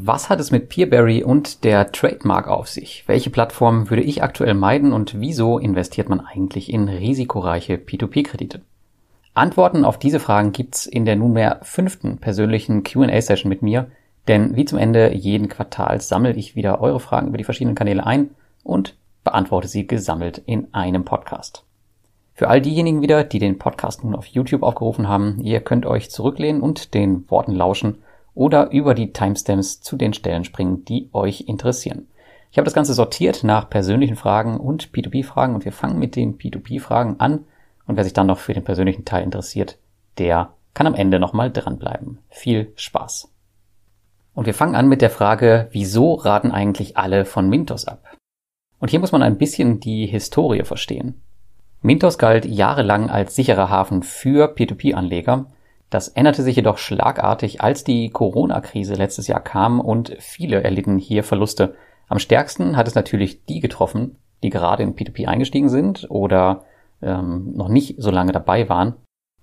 Was hat es mit Peerberry und der Trademark auf sich? Welche Plattform würde ich aktuell meiden und wieso investiert man eigentlich in risikoreiche P2P-Kredite? Antworten auf diese Fragen gibt's in der nunmehr fünften persönlichen Q&A-Session mit mir, denn wie zum Ende jeden Quartals sammle ich wieder eure Fragen über die verschiedenen Kanäle ein und beantworte sie gesammelt in einem Podcast. Für all diejenigen wieder, die den Podcast nun auf YouTube aufgerufen haben, ihr könnt euch zurücklehnen und den Worten lauschen oder über die Timestamps zu den Stellen springen, die euch interessieren. Ich habe das Ganze sortiert nach persönlichen Fragen und P2P-Fragen und wir fangen mit den P2P-Fragen an. Und wer sich dann noch für den persönlichen Teil interessiert, der kann am Ende nochmal dranbleiben. Viel Spaß. Und wir fangen an mit der Frage, wieso raten eigentlich alle von Mintos ab? Und hier muss man ein bisschen die Historie verstehen. Mintos galt jahrelang als sicherer Hafen für P2P-Anleger das änderte sich jedoch schlagartig, als die Corona-Krise letztes Jahr kam und viele erlitten hier Verluste. Am stärksten hat es natürlich die getroffen, die gerade in P2P eingestiegen sind oder ähm, noch nicht so lange dabei waren.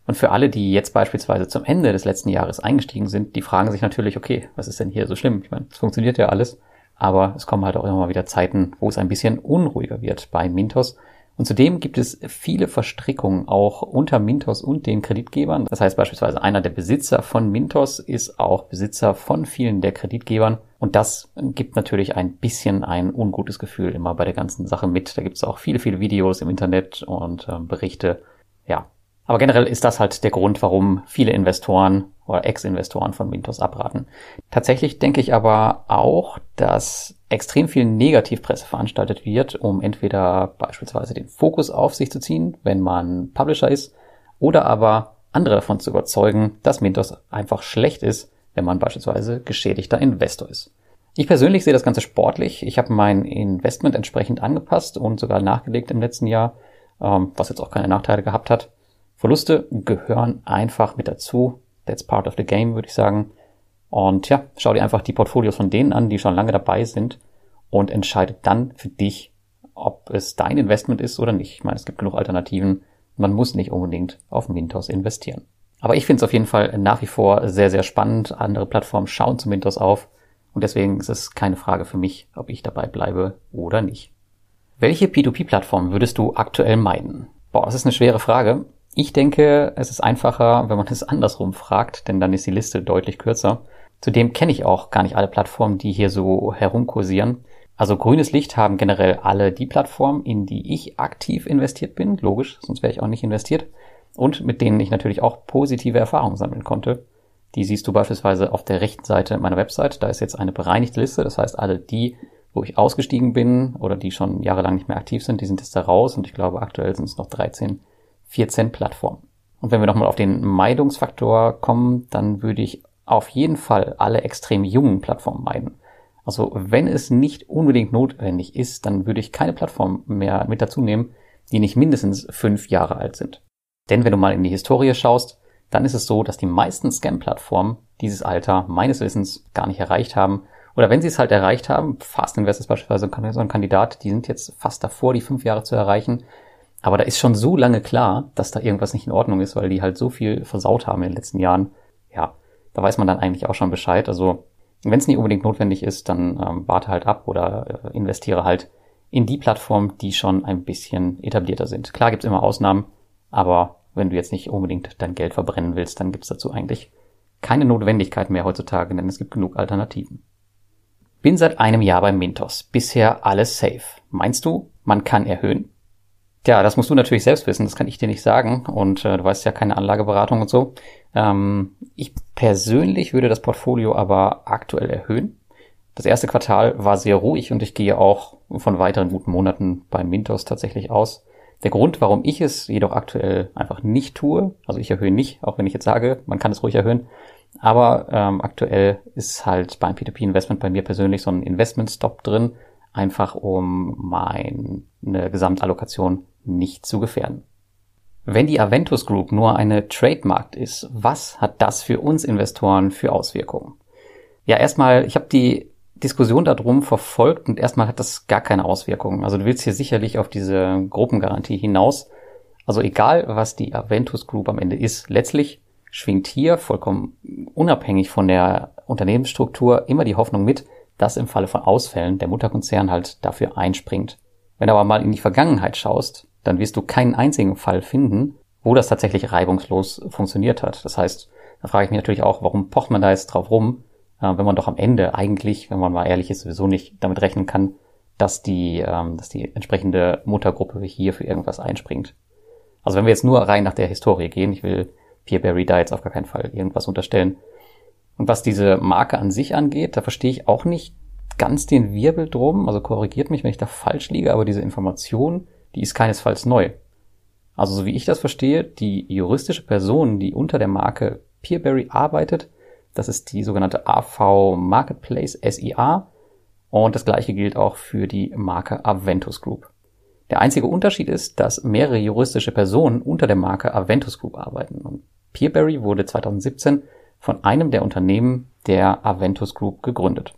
Und für alle, die jetzt beispielsweise zum Ende des letzten Jahres eingestiegen sind, die fragen sich natürlich, okay, was ist denn hier so schlimm? Ich meine, es funktioniert ja alles, aber es kommen halt auch immer mal wieder Zeiten, wo es ein bisschen unruhiger wird bei Mintos. Und zudem gibt es viele Verstrickungen auch unter Mintos und den Kreditgebern. Das heißt beispielsweise einer der Besitzer von Mintos ist auch Besitzer von vielen der Kreditgebern. Und das gibt natürlich ein bisschen ein ungutes Gefühl immer bei der ganzen Sache mit. Da gibt es auch viele, viele Videos im Internet und äh, Berichte. Ja. Aber generell ist das halt der Grund, warum viele Investoren oder Ex-Investoren von Mintos abraten. Tatsächlich denke ich aber auch, dass extrem viel Negativpresse veranstaltet wird, um entweder beispielsweise den Fokus auf sich zu ziehen, wenn man Publisher ist, oder aber andere davon zu überzeugen, dass Mintos einfach schlecht ist, wenn man beispielsweise geschädigter Investor ist. Ich persönlich sehe das Ganze sportlich. Ich habe mein Investment entsprechend angepasst und sogar nachgelegt im letzten Jahr, ähm, was jetzt auch keine Nachteile gehabt hat. Verluste gehören einfach mit dazu. That's part of the game, würde ich sagen. Und ja, schau dir einfach die Portfolios von denen an, die schon lange dabei sind und entscheide dann für dich, ob es dein Investment ist oder nicht. Ich meine, es gibt genug Alternativen. Man muss nicht unbedingt auf Mintos investieren. Aber ich finde es auf jeden Fall nach wie vor sehr, sehr spannend. Andere Plattformen schauen zu Mintos auf. Und deswegen ist es keine Frage für mich, ob ich dabei bleibe oder nicht. Welche P2P-Plattform würdest du aktuell meiden? Boah, das ist eine schwere Frage. Ich denke, es ist einfacher, wenn man es andersrum fragt, denn dann ist die Liste deutlich kürzer. Zudem kenne ich auch gar nicht alle Plattformen, die hier so herumkursieren. Also grünes Licht haben generell alle die Plattformen, in die ich aktiv investiert bin. Logisch, sonst wäre ich auch nicht investiert. Und mit denen ich natürlich auch positive Erfahrungen sammeln konnte. Die siehst du beispielsweise auf der rechten Seite meiner Website. Da ist jetzt eine bereinigte Liste. Das heißt, alle die, wo ich ausgestiegen bin oder die schon jahrelang nicht mehr aktiv sind, die sind jetzt da raus. Und ich glaube, aktuell sind es noch 13 14 Plattformen. Und wenn wir nochmal auf den Meidungsfaktor kommen, dann würde ich auf jeden Fall alle extrem jungen Plattformen meiden. Also wenn es nicht unbedingt notwendig ist, dann würde ich keine Plattform mehr mit dazu nehmen, die nicht mindestens fünf Jahre alt sind. Denn wenn du mal in die Historie schaust, dann ist es so, dass die meisten Scam-Plattformen dieses Alter meines Wissens gar nicht erreicht haben. Oder wenn sie es halt erreicht haben, Fast Invest ist beispielsweise so ein Kandidat, die sind jetzt fast davor, die fünf Jahre zu erreichen. Aber da ist schon so lange klar, dass da irgendwas nicht in Ordnung ist, weil die halt so viel versaut haben in den letzten Jahren. Ja, da weiß man dann eigentlich auch schon Bescheid. Also wenn es nicht unbedingt notwendig ist, dann ähm, warte halt ab oder äh, investiere halt in die Plattformen, die schon ein bisschen etablierter sind. Klar gibt's immer Ausnahmen, aber wenn du jetzt nicht unbedingt dein Geld verbrennen willst, dann gibt's dazu eigentlich keine Notwendigkeit mehr heutzutage, denn es gibt genug Alternativen. Bin seit einem Jahr beim Mintos. Bisher alles safe. Meinst du, man kann erhöhen? Tja, das musst du natürlich selbst wissen, das kann ich dir nicht sagen. Und äh, du weißt ja keine Anlageberatung und so. Ähm, ich persönlich würde das Portfolio aber aktuell erhöhen. Das erste Quartal war sehr ruhig und ich gehe auch von weiteren guten Monaten bei Mintos tatsächlich aus. Der Grund, warum ich es jedoch aktuell einfach nicht tue, also ich erhöhe nicht, auch wenn ich jetzt sage, man kann es ruhig erhöhen, aber ähm, aktuell ist halt beim P2P-Investment bei mir persönlich so ein Investment-Stop drin, einfach um meine Gesamtallokation nicht zu gefährden. Wenn die Aventus Group nur eine Trademark ist, was hat das für uns Investoren für Auswirkungen? Ja, erstmal, ich habe die Diskussion darum verfolgt und erstmal hat das gar keine Auswirkungen. Also du willst hier sicherlich auf diese Gruppengarantie hinaus. Also egal, was die Aventus Group am Ende ist, letztlich schwingt hier vollkommen unabhängig von der Unternehmensstruktur immer die Hoffnung mit, dass im Falle von Ausfällen der Mutterkonzern halt dafür einspringt. Wenn du aber mal in die Vergangenheit schaust, dann wirst du keinen einzigen Fall finden, wo das tatsächlich reibungslos funktioniert hat. Das heißt, da frage ich mich natürlich auch, warum pocht man da jetzt drauf rum, äh, wenn man doch am Ende eigentlich, wenn man mal ehrlich ist, sowieso nicht damit rechnen kann, dass die, ähm, dass die entsprechende Muttergruppe hier für irgendwas einspringt. Also wenn wir jetzt nur rein nach der Historie gehen, ich will Pierre Barry da jetzt auf gar keinen Fall irgendwas unterstellen. Und was diese Marke an sich angeht, da verstehe ich auch nicht ganz den Wirbel drum. Also korrigiert mich, wenn ich da falsch liege, aber diese Information, die ist keinesfalls neu. Also so wie ich das verstehe, die juristische Person, die unter der Marke Peerberry arbeitet, das ist die sogenannte AV Marketplace SIA und das gleiche gilt auch für die Marke Aventus Group. Der einzige Unterschied ist, dass mehrere juristische Personen unter der Marke Aventus Group arbeiten. Und Peerberry wurde 2017 von einem der Unternehmen der Aventus Group gegründet.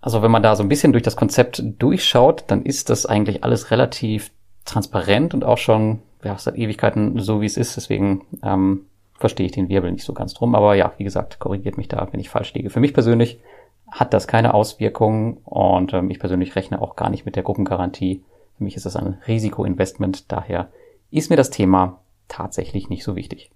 Also wenn man da so ein bisschen durch das Konzept durchschaut, dann ist das eigentlich alles relativ transparent und auch schon ja, seit Ewigkeiten so, wie es ist. Deswegen ähm, verstehe ich den Wirbel nicht so ganz drum. Aber ja, wie gesagt, korrigiert mich da, wenn ich falsch liege. Für mich persönlich hat das keine Auswirkungen und ähm, ich persönlich rechne auch gar nicht mit der Gruppengarantie. Für mich ist das ein Risikoinvestment. Daher ist mir das Thema tatsächlich nicht so wichtig.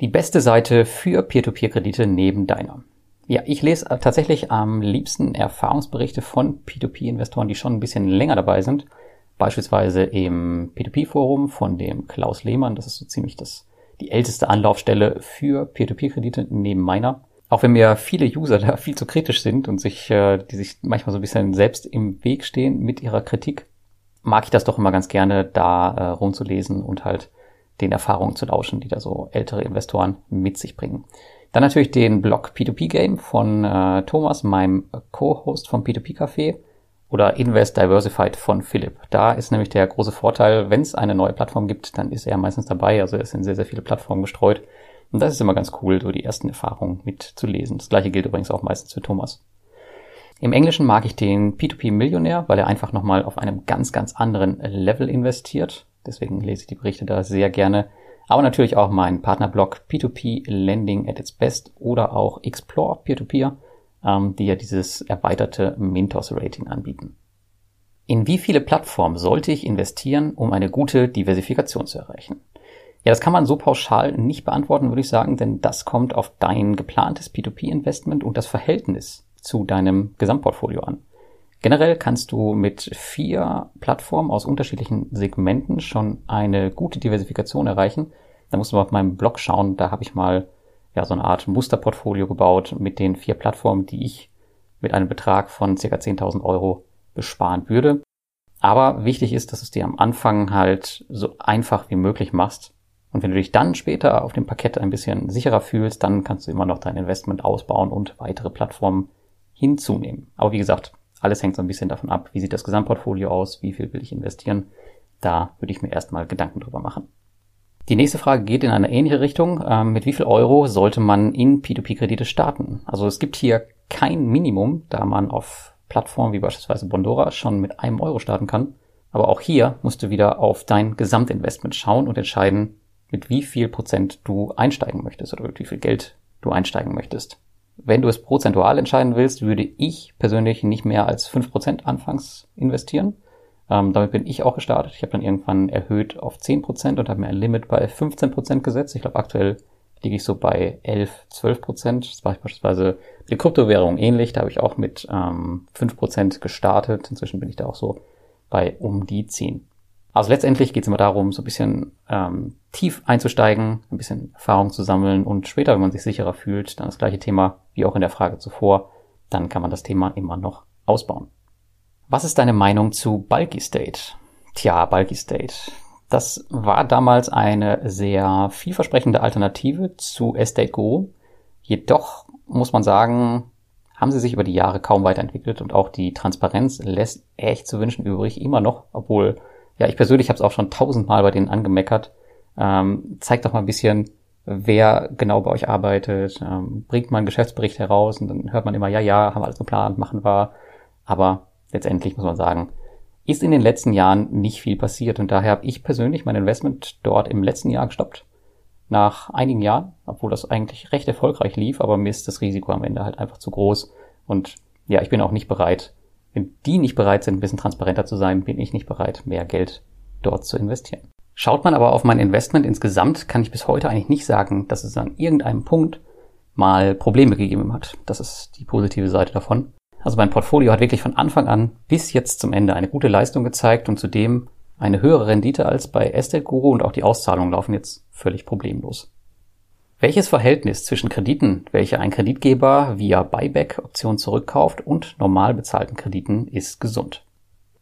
Die beste Seite für Peer-to-Peer-Kredite neben deiner. Ja, ich lese tatsächlich am liebsten Erfahrungsberichte von P2P-Investoren, die schon ein bisschen länger dabei sind. Beispielsweise im P2P-Forum von dem Klaus Lehmann. Das ist so ziemlich das, die älteste Anlaufstelle für Peer-to-Peer-Kredite neben meiner. Auch wenn mir viele User da viel zu kritisch sind und sich, äh, die sich manchmal so ein bisschen selbst im Weg stehen mit ihrer Kritik, mag ich das doch immer ganz gerne, da äh, rumzulesen und halt den Erfahrungen zu lauschen, die da so ältere Investoren mit sich bringen. Dann natürlich den Blog P2P Game von äh, Thomas, meinem Co-Host vom P2P Café oder Invest Diversified von Philipp. Da ist nämlich der große Vorteil, wenn es eine neue Plattform gibt, dann ist er meistens dabei. Also es sind sehr, sehr viele Plattformen gestreut. Und das ist immer ganz cool, so die ersten Erfahrungen mitzulesen. Das gleiche gilt übrigens auch meistens für Thomas. Im Englischen mag ich den P2P Millionär, weil er einfach nochmal auf einem ganz, ganz anderen Level investiert. Deswegen lese ich die Berichte da sehr gerne aber natürlich auch mein Partnerblog P2P Lending at its Best oder auch Explore Peer-to-Peer, ähm, die ja dieses erweiterte Mintos-Rating anbieten. In wie viele Plattformen sollte ich investieren, um eine gute Diversifikation zu erreichen? Ja, das kann man so pauschal nicht beantworten, würde ich sagen, denn das kommt auf dein geplantes P2P-Investment und das Verhältnis zu deinem Gesamtportfolio an. Generell kannst du mit vier Plattformen aus unterschiedlichen Segmenten schon eine gute Diversifikation erreichen. Da musst du mal auf meinem Blog schauen. Da habe ich mal ja so eine Art Musterportfolio gebaut mit den vier Plattformen, die ich mit einem Betrag von ca. 10.000 Euro besparen würde. Aber wichtig ist, dass du es dir am Anfang halt so einfach wie möglich machst. Und wenn du dich dann später auf dem Parkett ein bisschen sicherer fühlst, dann kannst du immer noch dein Investment ausbauen und weitere Plattformen hinzunehmen. Aber wie gesagt, alles hängt so ein bisschen davon ab, wie sieht das Gesamtportfolio aus, wie viel will ich investieren. Da würde ich mir erstmal Gedanken drüber machen. Die nächste Frage geht in eine ähnliche Richtung. Ähm, mit wie viel Euro sollte man in P2P-Kredite starten? Also es gibt hier kein Minimum, da man auf Plattformen wie beispielsweise Bondora schon mit einem Euro starten kann. Aber auch hier musst du wieder auf dein Gesamtinvestment schauen und entscheiden, mit wie viel Prozent du einsteigen möchtest oder mit wie viel Geld du einsteigen möchtest. Wenn du es prozentual entscheiden willst, würde ich persönlich nicht mehr als fünf Prozent anfangs investieren. Ähm, damit bin ich auch gestartet. Ich habe dann irgendwann erhöht auf zehn Prozent und habe mir ein Limit bei 15% gesetzt. Ich glaube, aktuell liege ich so bei 11, 12 Prozent. Das war beispielsweise die Kryptowährung ähnlich. Da habe ich auch mit ähm, 5 Prozent gestartet. Inzwischen bin ich da auch so bei um die 10. Also letztendlich geht es immer darum, so ein bisschen ähm, tief einzusteigen, ein bisschen Erfahrung zu sammeln und später, wenn man sich sicherer fühlt, dann das gleiche Thema wie auch in der Frage zuvor, dann kann man das Thema immer noch ausbauen. Was ist deine Meinung zu Bulky State? Tja, Bulky State. Das war damals eine sehr vielversprechende Alternative zu Estate Go. Jedoch muss man sagen, haben sie sich über die Jahre kaum weiterentwickelt und auch die Transparenz lässt echt zu wünschen übrig, immer noch, obwohl ja, ich persönlich habe es auch schon tausendmal bei denen angemeckert. Ähm, zeigt doch mal ein bisschen, wer genau bei euch arbeitet. Ähm, bringt mal einen Geschäftsbericht heraus und dann hört man immer, ja, ja, haben wir alles geplant, machen wir. Aber letztendlich muss man sagen, ist in den letzten Jahren nicht viel passiert und daher habe ich persönlich mein Investment dort im letzten Jahr gestoppt. nach einigen Jahren, obwohl das eigentlich recht erfolgreich lief, aber mir ist das Risiko am Ende halt einfach zu groß. Und ja, ich bin auch nicht bereit, wenn die nicht bereit sind, ein bisschen transparenter zu sein, bin ich nicht bereit, mehr Geld dort zu investieren. Schaut man aber auf mein Investment insgesamt, kann ich bis heute eigentlich nicht sagen, dass es an irgendeinem Punkt mal Probleme gegeben hat. Das ist die positive Seite davon. Also mein Portfolio hat wirklich von Anfang an bis jetzt zum Ende eine gute Leistung gezeigt und zudem eine höhere Rendite als bei Estate Guru und auch die Auszahlungen laufen jetzt völlig problemlos. Welches Verhältnis zwischen Krediten, welche ein Kreditgeber via Buyback-Option zurückkauft und normal bezahlten Krediten ist gesund?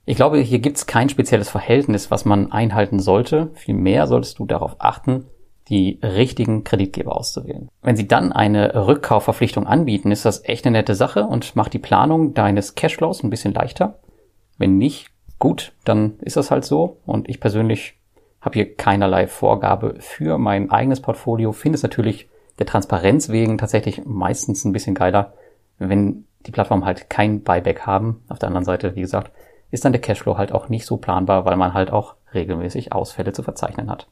Ich glaube, hier gibt es kein spezielles Verhältnis, was man einhalten sollte. Vielmehr solltest du darauf achten, die richtigen Kreditgeber auszuwählen. Wenn sie dann eine Rückkaufverpflichtung anbieten, ist das echt eine nette Sache und macht die Planung deines Cashflows ein bisschen leichter. Wenn nicht, gut, dann ist das halt so. Und ich persönlich habe hier keinerlei Vorgabe für mein eigenes Portfolio. Finde es natürlich der Transparenz wegen tatsächlich meistens ein bisschen geiler, wenn die Plattformen halt kein Buyback haben. Auf der anderen Seite, wie gesagt, ist dann der Cashflow halt auch nicht so planbar, weil man halt auch regelmäßig Ausfälle zu verzeichnen hat.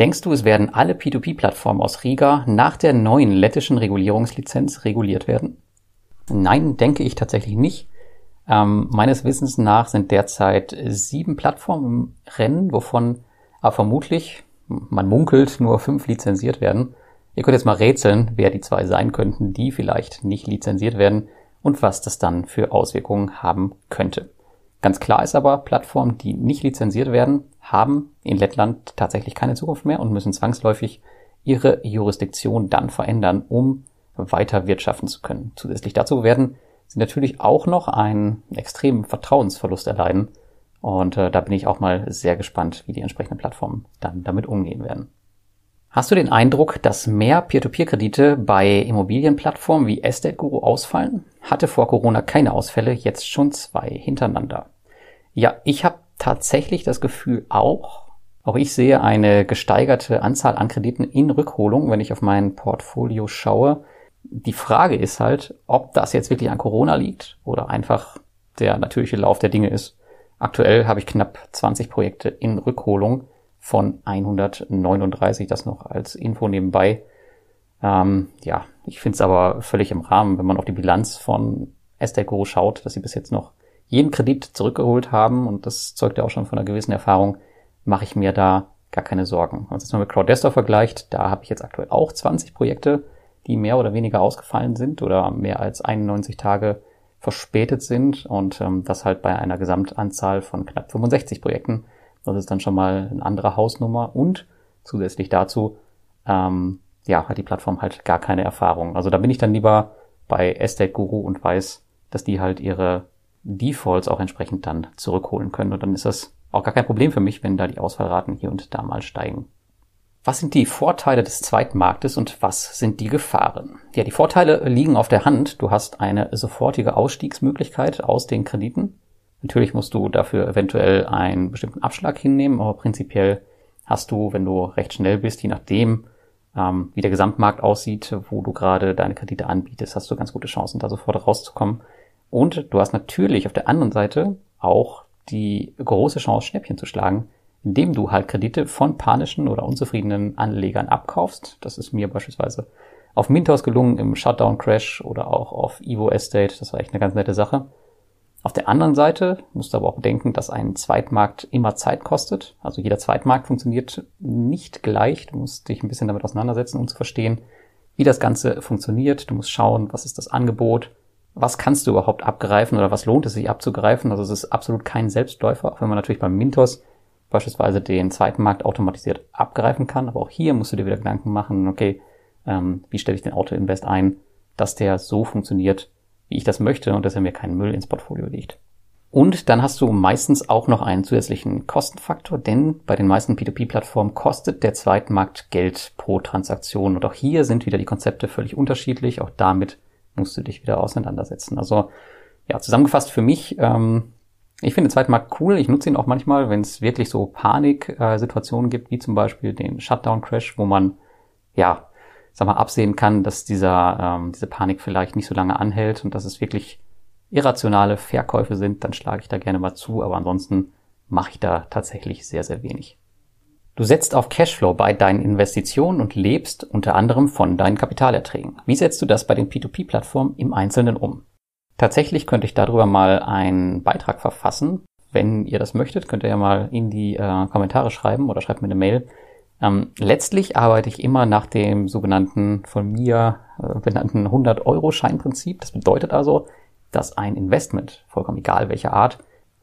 Denkst du, es werden alle P2P-Plattformen aus Riga nach der neuen lettischen Regulierungslizenz reguliert werden? Nein, denke ich tatsächlich nicht. Ähm, meines Wissens nach sind derzeit sieben Plattformen im Rennen, wovon aber vermutlich, man munkelt, nur fünf lizenziert werden. Ihr könnt jetzt mal rätseln, wer die zwei sein könnten, die vielleicht nicht lizenziert werden und was das dann für Auswirkungen haben könnte. Ganz klar ist aber, Plattformen, die nicht lizenziert werden, haben in Lettland tatsächlich keine Zukunft mehr und müssen zwangsläufig ihre Jurisdiktion dann verändern, um weiter wirtschaften zu können. Zusätzlich dazu werden sie natürlich auch noch einen extremen Vertrauensverlust erleiden. Und äh, da bin ich auch mal sehr gespannt, wie die entsprechenden Plattformen dann damit umgehen werden. Hast du den Eindruck, dass mehr Peer-to-Peer-Kredite bei Immobilienplattformen wie Estate Guru ausfallen? Hatte vor Corona keine Ausfälle, jetzt schon zwei hintereinander. Ja, ich habe tatsächlich das Gefühl auch, auch ich sehe eine gesteigerte Anzahl an Krediten in Rückholung, wenn ich auf mein Portfolio schaue. Die Frage ist halt, ob das jetzt wirklich an Corona liegt oder einfach der natürliche Lauf der Dinge ist. Aktuell habe ich knapp 20 Projekte in Rückholung von 139, das noch als Info nebenbei. Ähm, ja, ich finde es aber völlig im Rahmen, wenn man auf die Bilanz von Esteco schaut, dass sie bis jetzt noch jeden Kredit zurückgeholt haben und das zeugt ja auch schon von einer gewissen Erfahrung, mache ich mir da gar keine Sorgen. Wenn man es jetzt mit Crowdestor vergleicht, da habe ich jetzt aktuell auch 20 Projekte, die mehr oder weniger ausgefallen sind oder mehr als 91 Tage verspätet sind und ähm, das halt bei einer Gesamtanzahl von knapp 65 Projekten. Das ist dann schon mal eine andere Hausnummer und zusätzlich dazu ähm, ja, hat die Plattform halt gar keine Erfahrung. Also da bin ich dann lieber bei Estate Guru und weiß, dass die halt ihre Defaults auch entsprechend dann zurückholen können. Und dann ist das auch gar kein Problem für mich, wenn da die Ausfallraten hier und da mal steigen. Was sind die Vorteile des Zweitmarktes und was sind die Gefahren? Ja, die Vorteile liegen auf der Hand. Du hast eine sofortige Ausstiegsmöglichkeit aus den Krediten. Natürlich musst du dafür eventuell einen bestimmten Abschlag hinnehmen, aber prinzipiell hast du, wenn du recht schnell bist, je nachdem, ähm, wie der Gesamtmarkt aussieht, wo du gerade deine Kredite anbietest, hast du ganz gute Chancen, da sofort rauszukommen. Und du hast natürlich auf der anderen Seite auch die große Chance, Schnäppchen zu schlagen, indem du halt Kredite von panischen oder unzufriedenen Anlegern abkaufst. Das ist mir beispielsweise auf Mintos gelungen im Shutdown Crash oder auch auf Evo Estate. Das war echt eine ganz nette Sache. Auf der anderen Seite musst du aber auch bedenken, dass ein Zweitmarkt immer Zeit kostet. Also jeder Zweitmarkt funktioniert nicht gleich. Du musst dich ein bisschen damit auseinandersetzen, um zu verstehen, wie das Ganze funktioniert. Du musst schauen, was ist das Angebot, was kannst du überhaupt abgreifen oder was lohnt es sich abzugreifen. Also es ist absolut kein Selbstläufer, auch wenn man natürlich beim Mintos beispielsweise den zweiten Markt automatisiert abgreifen kann. Aber auch hier musst du dir wieder Gedanken machen, okay, ähm, wie stelle ich den Auto-Invest ein, dass der so funktioniert, wie ich das möchte und dass er mir keinen Müll ins Portfolio legt. Und dann hast du meistens auch noch einen zusätzlichen Kostenfaktor, denn bei den meisten P2P-Plattformen kostet der Zweitmarkt Geld pro Transaktion. Und auch hier sind wieder die Konzepte völlig unterschiedlich. Auch damit musst du dich wieder auseinandersetzen. Also ja, zusammengefasst für mich, ähm, ich finde Zweitmarkt cool. Ich nutze ihn auch manchmal, wenn es wirklich so Panik-Situationen gibt, wie zum Beispiel den Shutdown-Crash, wo man ja sag mal, absehen kann, dass dieser, ähm, diese Panik vielleicht nicht so lange anhält und dass es wirklich irrationale Verkäufe sind, dann schlage ich da gerne mal zu, aber ansonsten mache ich da tatsächlich sehr, sehr wenig. Du setzt auf Cashflow bei deinen Investitionen und lebst unter anderem von deinen Kapitalerträgen. Wie setzt du das bei den P2P-Plattformen im Einzelnen um? Tatsächlich könnte ich darüber mal einen Beitrag verfassen. Wenn ihr das möchtet, könnt ihr ja mal in die äh, Kommentare schreiben oder schreibt mir eine Mail. Ähm, letztlich arbeite ich immer nach dem sogenannten von mir äh, benannten 100-Euro-Scheinprinzip. Das bedeutet also, dass ein Investment, vollkommen egal welcher Art,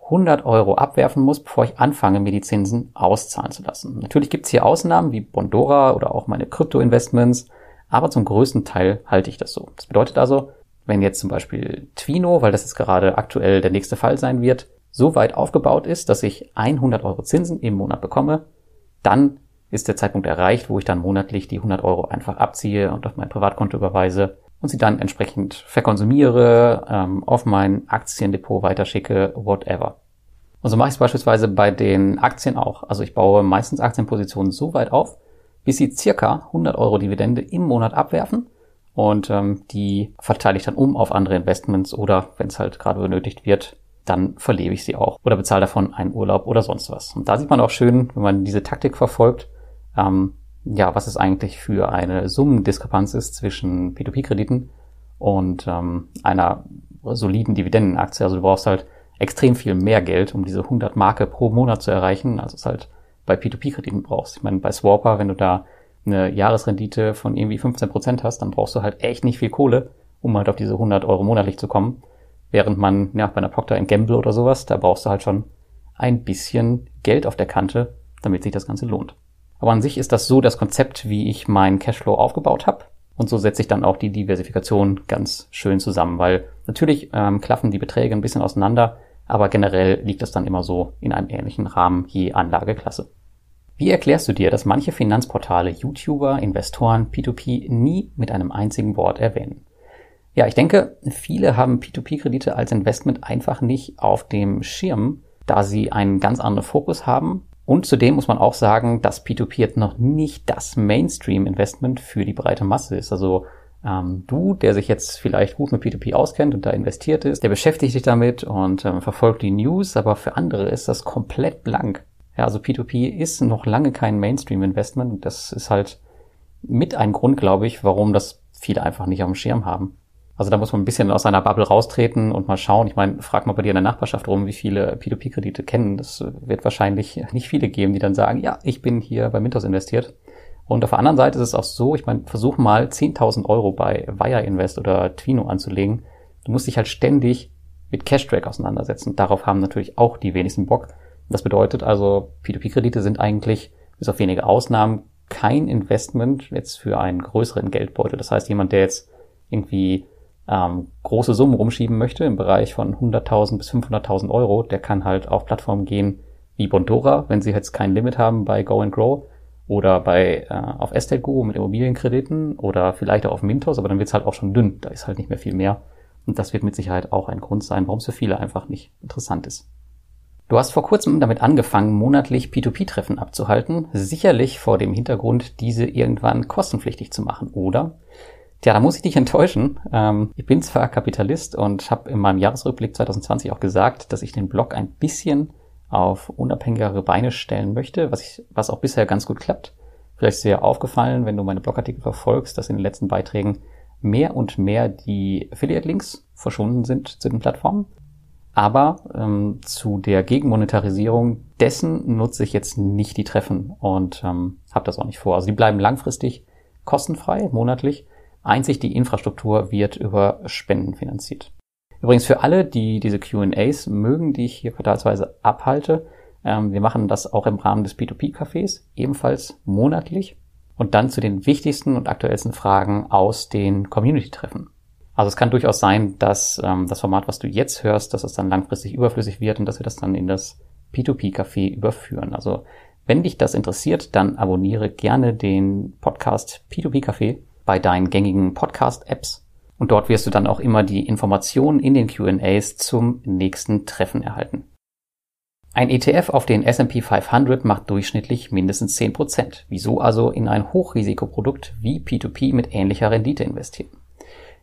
100 Euro abwerfen muss, bevor ich anfange, mir die Zinsen auszahlen zu lassen. Natürlich gibt es hier Ausnahmen wie Bondora oder auch meine Krypto-Investments, aber zum größten Teil halte ich das so. Das bedeutet also, wenn jetzt zum Beispiel Twino, weil das jetzt gerade aktuell der nächste Fall sein wird, so weit aufgebaut ist, dass ich 100 Euro Zinsen im Monat bekomme, dann ist der Zeitpunkt erreicht, wo ich dann monatlich die 100 Euro einfach abziehe und auf mein Privatkonto überweise und sie dann entsprechend verkonsumiere, ähm, auf mein Aktiendepot weiterschicke, whatever. Und so mache ich es beispielsweise bei den Aktien auch. Also ich baue meistens Aktienpositionen so weit auf, bis sie circa 100 Euro Dividende im Monat abwerfen und ähm, die verteile ich dann um auf andere Investments oder wenn es halt gerade benötigt wird, dann verlebe ich sie auch oder bezahle davon einen Urlaub oder sonst was. Und da sieht man auch schön, wenn man diese Taktik verfolgt, ähm, ja, was es eigentlich für eine Summendiskrepanz ist zwischen P2P-Krediten und ähm, einer soliden Dividendenaktie. Also du brauchst halt extrem viel mehr Geld, um diese 100 Marke pro Monat zu erreichen, als es halt bei P2P-Krediten brauchst. Ich meine, bei Swapper, wenn du da eine Jahresrendite von irgendwie 15 Prozent hast, dann brauchst du halt echt nicht viel Kohle, um halt auf diese 100 Euro monatlich zu kommen. Während man, ja, bei einer Procter Gamble oder sowas, da brauchst du halt schon ein bisschen Geld auf der Kante, damit sich das Ganze lohnt. Aber an sich ist das so das Konzept, wie ich meinen Cashflow aufgebaut habe. Und so setze ich dann auch die Diversifikation ganz schön zusammen, weil natürlich ähm, klaffen die Beträge ein bisschen auseinander, aber generell liegt das dann immer so in einem ähnlichen Rahmen je Anlageklasse. Wie erklärst du dir, dass manche Finanzportale, YouTuber, Investoren P2P nie mit einem einzigen Wort erwähnen? Ja, ich denke, viele haben P2P-Kredite als Investment einfach nicht auf dem Schirm, da sie einen ganz anderen Fokus haben und zudem muss man auch sagen, dass P2P jetzt noch nicht das Mainstream-Investment für die breite Masse ist. Also ähm, du, der sich jetzt vielleicht gut mit P2P auskennt und da investiert ist, der beschäftigt sich damit und ähm, verfolgt die News, aber für andere ist das komplett blank. Ja, also P2P ist noch lange kein Mainstream-Investment und das ist halt mit ein Grund, glaube ich, warum das viele einfach nicht auf dem Schirm haben. Also da muss man ein bisschen aus seiner Bubble raustreten und mal schauen. Ich meine, frag mal bei dir in der Nachbarschaft rum, wie viele P2P-Kredite kennen. Das wird wahrscheinlich nicht viele geben, die dann sagen, ja, ich bin hier bei Mintos investiert. Und auf der anderen Seite ist es auch so, ich meine, versuch mal 10.000 Euro bei Wire Invest oder Twino anzulegen. Du musst dich halt ständig mit Cash-Track auseinandersetzen. Darauf haben natürlich auch die wenigsten Bock. Das bedeutet also, P2P-Kredite sind eigentlich, bis auf wenige Ausnahmen, kein Investment jetzt für einen größeren Geldbeutel. Das heißt, jemand, der jetzt irgendwie ähm, große Summen rumschieben möchte im Bereich von 100.000 bis 500.000 Euro, der kann halt auf Plattformen gehen wie Bondora, wenn sie jetzt kein Limit haben bei Go and Grow oder bei äh, auf Estate Guru mit Immobilienkrediten oder vielleicht auch auf Mintos, aber dann wird's halt auch schon dünn, da ist halt nicht mehr viel mehr. Und das wird mit Sicherheit auch ein Grund sein, warum es für viele einfach nicht interessant ist. Du hast vor kurzem damit angefangen, monatlich P2P-Treffen abzuhalten, sicherlich vor dem Hintergrund, diese irgendwann kostenpflichtig zu machen, oder? Tja, da muss ich dich enttäuschen. Ähm, ich bin zwar Kapitalist und habe in meinem Jahresrückblick 2020 auch gesagt, dass ich den Blog ein bisschen auf unabhängigere Beine stellen möchte, was, ich, was auch bisher ganz gut klappt. Vielleicht ist dir aufgefallen, wenn du meine Blogartikel verfolgst, dass in den letzten Beiträgen mehr und mehr die Affiliate-Links verschwunden sind zu den Plattformen. Aber ähm, zu der Gegenmonetarisierung dessen nutze ich jetzt nicht die Treffen und ähm, habe das auch nicht vor. Also die bleiben langfristig kostenfrei, monatlich Einzig die Infrastruktur wird über Spenden finanziert. Übrigens für alle, die diese Q&As mögen, die ich hier quartalsweise abhalte, ähm, wir machen das auch im Rahmen des P2P-Cafés, ebenfalls monatlich. Und dann zu den wichtigsten und aktuellsten Fragen aus den Community-Treffen. Also es kann durchaus sein, dass ähm, das Format, was du jetzt hörst, dass es dann langfristig überflüssig wird und dass wir das dann in das P2P-Café überführen. Also wenn dich das interessiert, dann abonniere gerne den Podcast P2P-Café bei deinen gängigen Podcast-Apps. Und dort wirst du dann auch immer die Informationen in den QAs zum nächsten Treffen erhalten. Ein ETF auf den S&P 500 macht durchschnittlich mindestens 10%. Wieso also in ein Hochrisikoprodukt wie P2P mit ähnlicher Rendite investieren?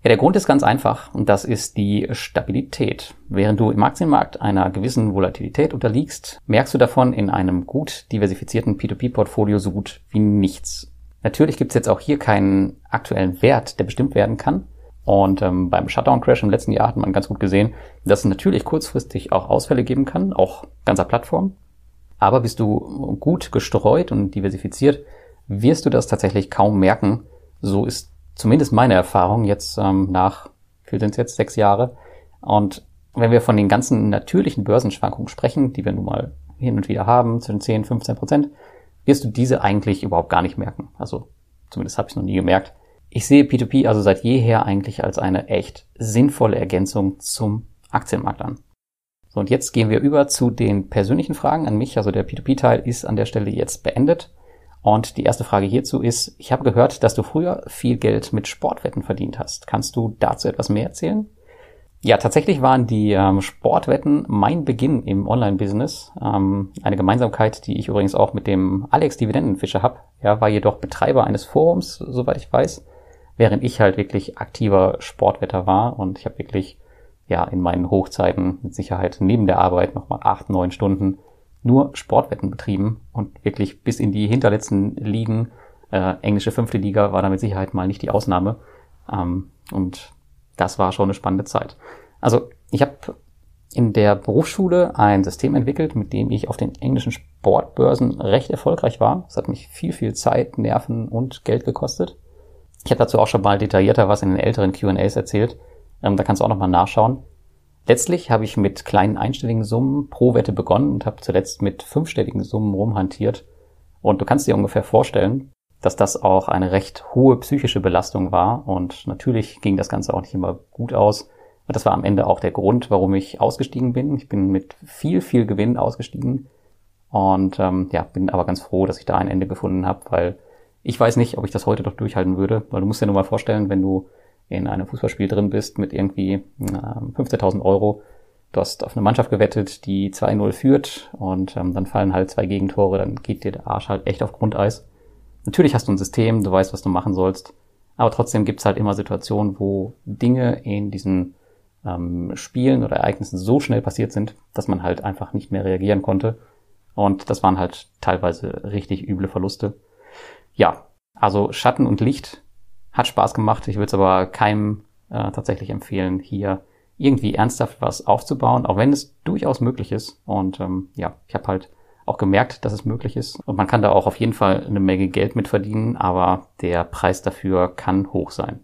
Ja, der Grund ist ganz einfach und das ist die Stabilität. Während du im Aktienmarkt einer gewissen Volatilität unterliegst, merkst du davon in einem gut diversifizierten P2P-Portfolio so gut wie nichts. Natürlich gibt es jetzt auch hier keinen aktuellen Wert, der bestimmt werden kann. Und ähm, beim Shutdown-Crash im letzten Jahr hat man ganz gut gesehen, dass es natürlich kurzfristig auch Ausfälle geben kann, auch ganzer Plattform. Aber bist du gut gestreut und diversifiziert, wirst du das tatsächlich kaum merken. So ist zumindest meine Erfahrung jetzt ähm, nach, wie sind es jetzt, sechs Jahre. Und wenn wir von den ganzen natürlichen Börsenschwankungen sprechen, die wir nun mal hin und wieder haben, zwischen 10, 15 Prozent, wirst du diese eigentlich überhaupt gar nicht merken. Also zumindest habe ich noch nie gemerkt. Ich sehe P2P also seit jeher eigentlich als eine echt sinnvolle Ergänzung zum Aktienmarkt an. So, und jetzt gehen wir über zu den persönlichen Fragen an mich. Also der P2P-Teil ist an der Stelle jetzt beendet. Und die erste Frage hierzu ist, ich habe gehört, dass du früher viel Geld mit Sportwetten verdient hast. Kannst du dazu etwas mehr erzählen? Ja, tatsächlich waren die ähm, Sportwetten mein Beginn im Online-Business. Ähm, eine Gemeinsamkeit, die ich übrigens auch mit dem Alex Dividendenfischer habe. Er war jedoch Betreiber eines Forums, soweit ich weiß, während ich halt wirklich aktiver Sportwetter war und ich habe wirklich ja in meinen Hochzeiten mit Sicherheit neben der Arbeit nochmal acht, neun Stunden nur Sportwetten betrieben und wirklich bis in die hinterletzten Ligen. Äh, englische fünfte Liga war da mit Sicherheit mal nicht die Ausnahme. Ähm, und das war schon eine spannende Zeit. Also ich habe in der Berufsschule ein System entwickelt, mit dem ich auf den englischen Sportbörsen recht erfolgreich war. Es hat mich viel, viel Zeit, Nerven und Geld gekostet. Ich habe dazu auch schon mal detaillierter was in den älteren Q&As erzählt. Ähm, da kannst du auch nochmal nachschauen. Letztlich habe ich mit kleinen einstelligen Summen pro Wette begonnen und habe zuletzt mit fünfstelligen Summen rumhantiert. Und du kannst dir ungefähr vorstellen, dass das auch eine recht hohe psychische Belastung war. Und natürlich ging das Ganze auch nicht immer gut aus. Und das war am Ende auch der Grund, warum ich ausgestiegen bin. Ich bin mit viel, viel Gewinn ausgestiegen. Und ähm, ja, bin aber ganz froh, dass ich da ein Ende gefunden habe, weil ich weiß nicht, ob ich das heute doch durchhalten würde. Weil du musst dir nur mal vorstellen, wenn du in einem Fußballspiel drin bist mit irgendwie äh, 15.000 Euro. Du hast auf eine Mannschaft gewettet, die 2-0 führt und ähm, dann fallen halt zwei Gegentore, dann geht dir der Arsch halt echt auf Grundeis. Natürlich hast du ein System, du weißt, was du machen sollst, aber trotzdem gibt's halt immer Situationen, wo Dinge in diesen ähm, Spielen oder Ereignissen so schnell passiert sind, dass man halt einfach nicht mehr reagieren konnte. Und das waren halt teilweise richtig üble Verluste. Ja, also Schatten und Licht hat Spaß gemacht. Ich würde es aber keinem äh, tatsächlich empfehlen, hier irgendwie ernsthaft was aufzubauen, auch wenn es durchaus möglich ist. Und ähm, ja, ich habe halt auch gemerkt, dass es möglich ist. Und man kann da auch auf jeden Fall eine Menge Geld mit verdienen, aber der Preis dafür kann hoch sein.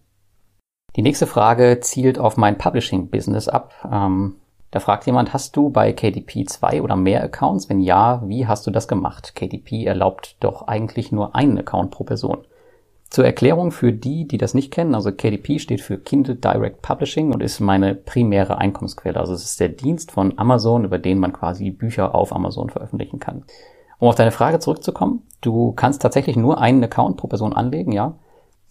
Die nächste Frage zielt auf mein Publishing-Business ab. Ähm, da fragt jemand, hast du bei KDP zwei oder mehr Accounts? Wenn ja, wie hast du das gemacht? KDP erlaubt doch eigentlich nur einen Account pro Person. Zur Erklärung für die, die das nicht kennen, also KDP steht für Kindle Direct Publishing und ist meine primäre Einkommensquelle. Also es ist der Dienst von Amazon, über den man quasi Bücher auf Amazon veröffentlichen kann. Um auf deine Frage zurückzukommen, du kannst tatsächlich nur einen Account pro Person anlegen, ja.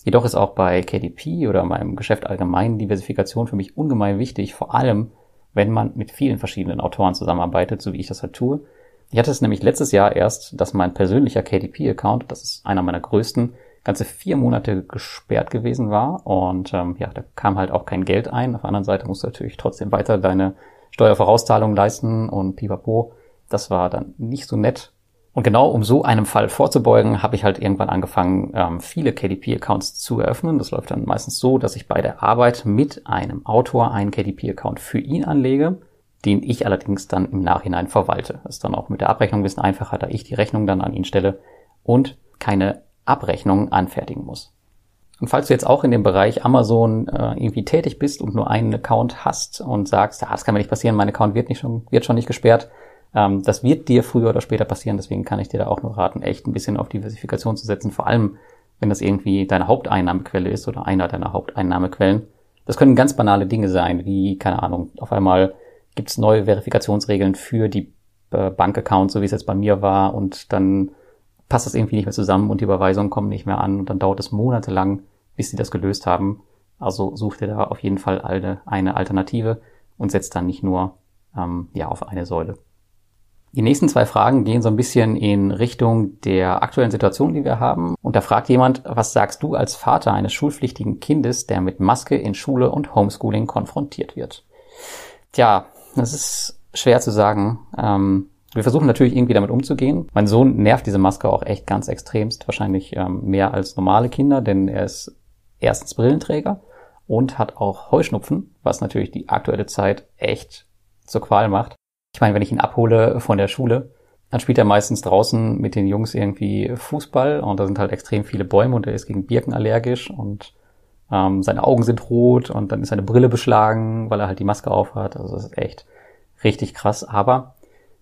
Jedoch ist auch bei KDP oder meinem Geschäft allgemein Diversifikation für mich ungemein wichtig, vor allem wenn man mit vielen verschiedenen Autoren zusammenarbeitet, so wie ich das halt tue. Ich hatte es nämlich letztes Jahr erst, dass mein persönlicher KDP-Account, das ist einer meiner größten, ganze vier Monate gesperrt gewesen war und ähm, ja, da kam halt auch kein Geld ein. Auf der anderen Seite musst du natürlich trotzdem weiter deine Steuervorauszahlung leisten und pipapo. Das war dann nicht so nett. Und genau um so einem Fall vorzubeugen, habe ich halt irgendwann angefangen, ähm, viele KDP-Accounts zu eröffnen. Das läuft dann meistens so, dass ich bei der Arbeit mit einem Autor einen KDP-Account für ihn anlege, den ich allerdings dann im Nachhinein verwalte. Das ist dann auch mit der Abrechnung ein bisschen einfacher, da ich die Rechnung dann an ihn stelle und keine Abrechnungen anfertigen muss. Und falls du jetzt auch in dem Bereich Amazon äh, irgendwie tätig bist und nur einen Account hast und sagst, ja, das kann mir nicht passieren, mein Account wird, nicht schon, wird schon nicht gesperrt, ähm, das wird dir früher oder später passieren, deswegen kann ich dir da auch nur raten, echt ein bisschen auf Diversifikation zu setzen, vor allem wenn das irgendwie deine Haupteinnahmequelle ist oder einer deiner Haupteinnahmequellen. Das können ganz banale Dinge sein, wie, keine Ahnung, auf einmal gibt es neue Verifikationsregeln für die äh, Bankaccounts, so wie es jetzt bei mir war, und dann passt das irgendwie nicht mehr zusammen und die Überweisungen kommen nicht mehr an und dann dauert es monatelang, bis sie das gelöst haben. Also sucht ihr da auf jeden Fall eine, eine Alternative und setzt dann nicht nur ähm, ja, auf eine Säule. Die nächsten zwei Fragen gehen so ein bisschen in Richtung der aktuellen Situation, die wir haben. Und da fragt jemand, was sagst du als Vater eines schulpflichtigen Kindes, der mit Maske in Schule und Homeschooling konfrontiert wird? Tja, das ist schwer zu sagen. Ähm, wir versuchen natürlich irgendwie damit umzugehen. Mein Sohn nervt diese Maske auch echt ganz extremst, wahrscheinlich ähm, mehr als normale Kinder, denn er ist erstens Brillenträger und hat auch Heuschnupfen, was natürlich die aktuelle Zeit echt zur Qual macht. Ich meine, wenn ich ihn abhole von der Schule, dann spielt er meistens draußen mit den Jungs irgendwie Fußball und da sind halt extrem viele Bäume und er ist gegen Birken allergisch und ähm, seine Augen sind rot und dann ist seine Brille beschlagen, weil er halt die Maske aufhat. Also das ist echt richtig krass. Aber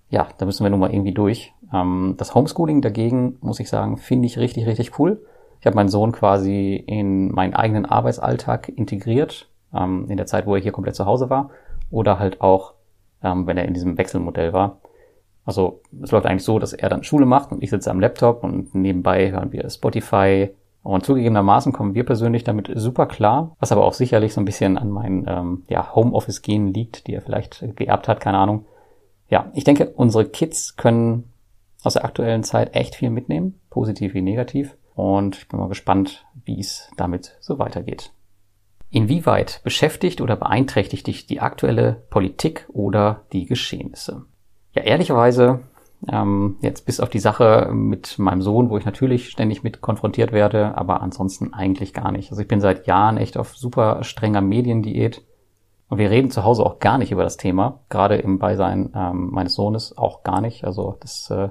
ja, da müssen wir nun mal irgendwie durch. Ähm, das Homeschooling dagegen, muss ich sagen, finde ich richtig, richtig cool. Ich habe meinen Sohn quasi in meinen eigenen Arbeitsalltag integriert, ähm, in der Zeit, wo er hier komplett zu Hause war. Oder halt auch, ähm, wenn er in diesem Wechselmodell war. Also es läuft eigentlich so, dass er dann Schule macht und ich sitze am Laptop und nebenbei hören wir Spotify. Und zugegebenermaßen kommen wir persönlich damit super klar, was aber auch sicherlich so ein bisschen an meinen ähm, ja, Homeoffice-Genen liegt, die er vielleicht geerbt hat, keine Ahnung ja, ich denke, unsere Kids können aus der aktuellen Zeit echt viel mitnehmen, positiv wie negativ. Und ich bin mal gespannt, wie es damit so weitergeht. Inwieweit beschäftigt oder beeinträchtigt dich die aktuelle Politik oder die Geschehnisse? Ja, ehrlicherweise, ähm, jetzt bis auf die Sache mit meinem Sohn, wo ich natürlich ständig mit konfrontiert werde, aber ansonsten eigentlich gar nicht. Also ich bin seit Jahren echt auf super strenger Mediendiät und wir reden zu Hause auch gar nicht über das Thema, gerade im Beisein ähm, meines Sohnes auch gar nicht. Also das, äh,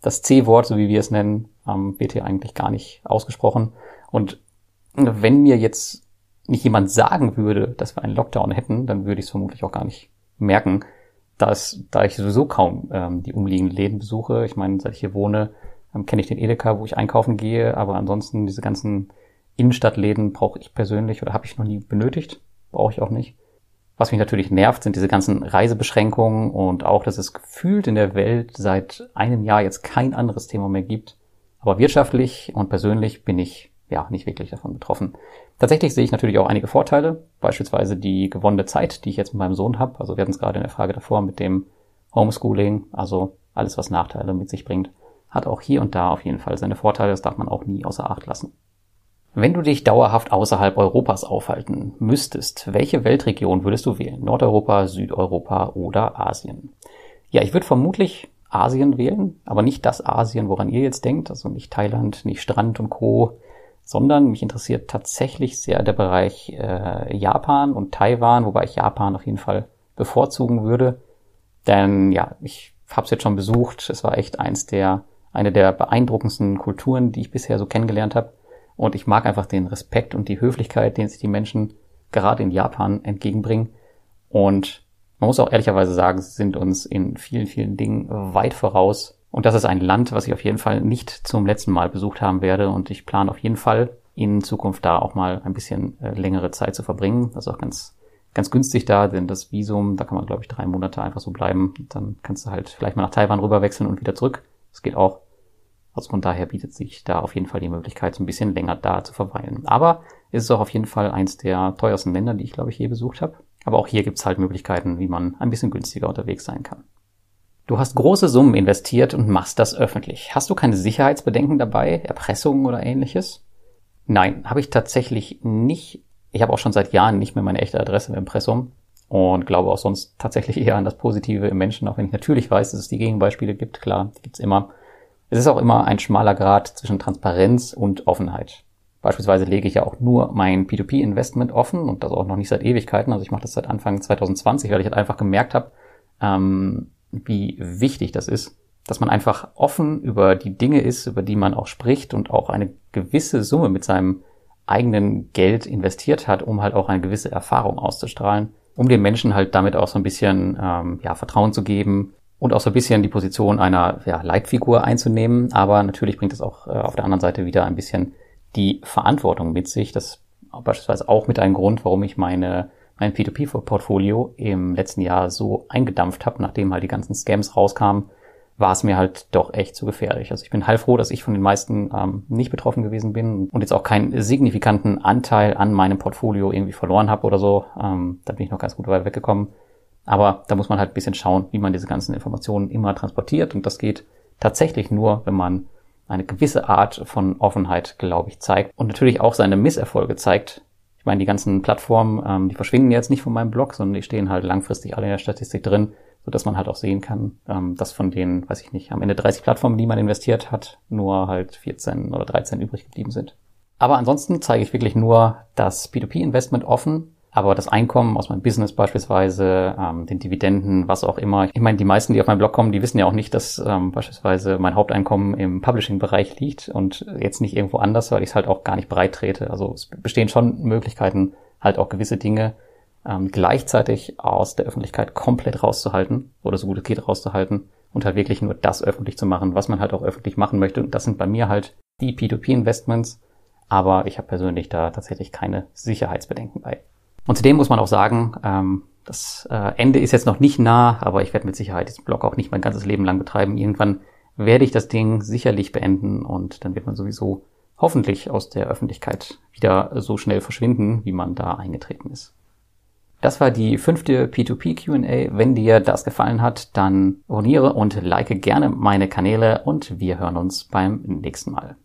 das C-Wort, so wie wir es nennen, ähm, wird hier eigentlich gar nicht ausgesprochen. Und wenn mir jetzt nicht jemand sagen würde, dass wir einen Lockdown hätten, dann würde ich es vermutlich auch gar nicht merken, dass, da ich sowieso kaum ähm, die umliegenden Läden besuche. Ich meine, seit ich hier wohne, ähm, kenne ich den Edeka, wo ich einkaufen gehe, aber ansonsten diese ganzen Innenstadtläden brauche ich persönlich oder habe ich noch nie benötigt, brauche ich auch nicht. Was mich natürlich nervt, sind diese ganzen Reisebeschränkungen und auch, dass es gefühlt in der Welt seit einem Jahr jetzt kein anderes Thema mehr gibt. Aber wirtschaftlich und persönlich bin ich ja nicht wirklich davon betroffen. Tatsächlich sehe ich natürlich auch einige Vorteile, beispielsweise die gewonnene Zeit, die ich jetzt mit meinem Sohn habe. Also wir hatten es gerade in der Frage davor mit dem Homeschooling, also alles, was Nachteile mit sich bringt, hat auch hier und da auf jeden Fall seine Vorteile. Das darf man auch nie außer Acht lassen. Wenn du dich dauerhaft außerhalb Europas aufhalten müsstest, welche Weltregion würdest du wählen? Nordeuropa, Südeuropa oder Asien? Ja, ich würde vermutlich Asien wählen, aber nicht das Asien, woran ihr jetzt denkt, also nicht Thailand, nicht Strand und Co., sondern mich interessiert tatsächlich sehr der Bereich äh, Japan und Taiwan, wobei ich Japan auf jeden Fall bevorzugen würde. Denn ja, ich habe es jetzt schon besucht, es war echt eins der, eine der beeindruckendsten Kulturen, die ich bisher so kennengelernt habe. Und ich mag einfach den Respekt und die Höflichkeit, den sich die Menschen gerade in Japan entgegenbringen. Und man muss auch ehrlicherweise sagen, sie sind uns in vielen, vielen Dingen weit voraus. Und das ist ein Land, was ich auf jeden Fall nicht zum letzten Mal besucht haben werde. Und ich plane auf jeden Fall in Zukunft da auch mal ein bisschen äh, längere Zeit zu verbringen. Das ist auch ganz, ganz günstig da, denn das Visum, da kann man, glaube ich, drei Monate einfach so bleiben. Dann kannst du halt vielleicht mal nach Taiwan rüberwechseln und wieder zurück. Das geht auch. Also von daher bietet sich da auf jeden Fall die Möglichkeit, so ein bisschen länger da zu verweilen. Aber es ist auch auf jeden Fall eins der teuersten Länder, die ich, glaube ich, je besucht habe. Aber auch hier gibt's halt Möglichkeiten, wie man ein bisschen günstiger unterwegs sein kann. Du hast große Summen investiert und machst das öffentlich. Hast du keine Sicherheitsbedenken dabei, Erpressungen oder ähnliches? Nein, habe ich tatsächlich nicht. Ich habe auch schon seit Jahren nicht mehr meine echte Adresse im Impressum und glaube auch sonst tatsächlich eher an das Positive im Menschen, auch wenn ich natürlich weiß, dass es die Gegenbeispiele gibt. Klar, die gibt's immer. Es ist auch immer ein schmaler Grad zwischen Transparenz und Offenheit. Beispielsweise lege ich ja auch nur mein P2P-Investment offen und das auch noch nicht seit Ewigkeiten. Also ich mache das seit Anfang 2020, weil ich halt einfach gemerkt habe, ähm, wie wichtig das ist, dass man einfach offen über die Dinge ist, über die man auch spricht und auch eine gewisse Summe mit seinem eigenen Geld investiert hat, um halt auch eine gewisse Erfahrung auszustrahlen, um den Menschen halt damit auch so ein bisschen ähm, ja, Vertrauen zu geben, und auch so ein bisschen die Position einer ja, Leitfigur einzunehmen. Aber natürlich bringt es auch äh, auf der anderen Seite wieder ein bisschen die Verantwortung mit sich. Das beispielsweise auch mit einem Grund, warum ich meine mein P2P-Portfolio im letzten Jahr so eingedampft habe, nachdem halt die ganzen Scams rauskamen, war es mir halt doch echt zu gefährlich. Also ich bin heilfroh, dass ich von den meisten ähm, nicht betroffen gewesen bin und jetzt auch keinen signifikanten Anteil an meinem Portfolio irgendwie verloren habe oder so. Ähm, da bin ich noch ganz gut weit weggekommen. Aber da muss man halt ein bisschen schauen, wie man diese ganzen Informationen immer transportiert. Und das geht tatsächlich nur, wenn man eine gewisse Art von Offenheit, glaube ich, zeigt und natürlich auch seine Misserfolge zeigt. Ich meine, die ganzen Plattformen, ähm, die verschwinden jetzt nicht von meinem Blog, sondern die stehen halt langfristig alle in der Statistik drin, so dass man halt auch sehen kann, ähm, dass von den, weiß ich nicht, am Ende 30 Plattformen, die man investiert hat, nur halt 14 oder 13 übrig geblieben sind. Aber ansonsten zeige ich wirklich nur das P2P-Investment offen aber das Einkommen aus meinem Business beispielsweise, ähm, den Dividenden, was auch immer. Ich meine, die meisten, die auf meinen Blog kommen, die wissen ja auch nicht, dass ähm, beispielsweise mein Haupteinkommen im Publishing-Bereich liegt und jetzt nicht irgendwo anders, weil ich es halt auch gar nicht breit trete. Also es bestehen schon Möglichkeiten, halt auch gewisse Dinge ähm, gleichzeitig aus der Öffentlichkeit komplett rauszuhalten oder so gut es geht rauszuhalten und halt wirklich nur das öffentlich zu machen, was man halt auch öffentlich machen möchte. Und das sind bei mir halt die P2P-Investments, aber ich habe persönlich da tatsächlich keine Sicherheitsbedenken bei. Und zudem muss man auch sagen, ähm, das äh, Ende ist jetzt noch nicht nah, aber ich werde mit Sicherheit diesen Blog auch nicht mein ganzes Leben lang betreiben. Irgendwann werde ich das Ding sicherlich beenden und dann wird man sowieso hoffentlich aus der Öffentlichkeit wieder so schnell verschwinden, wie man da eingetreten ist. Das war die fünfte P2P QA. Wenn dir das gefallen hat, dann abonniere und like gerne meine Kanäle und wir hören uns beim nächsten Mal.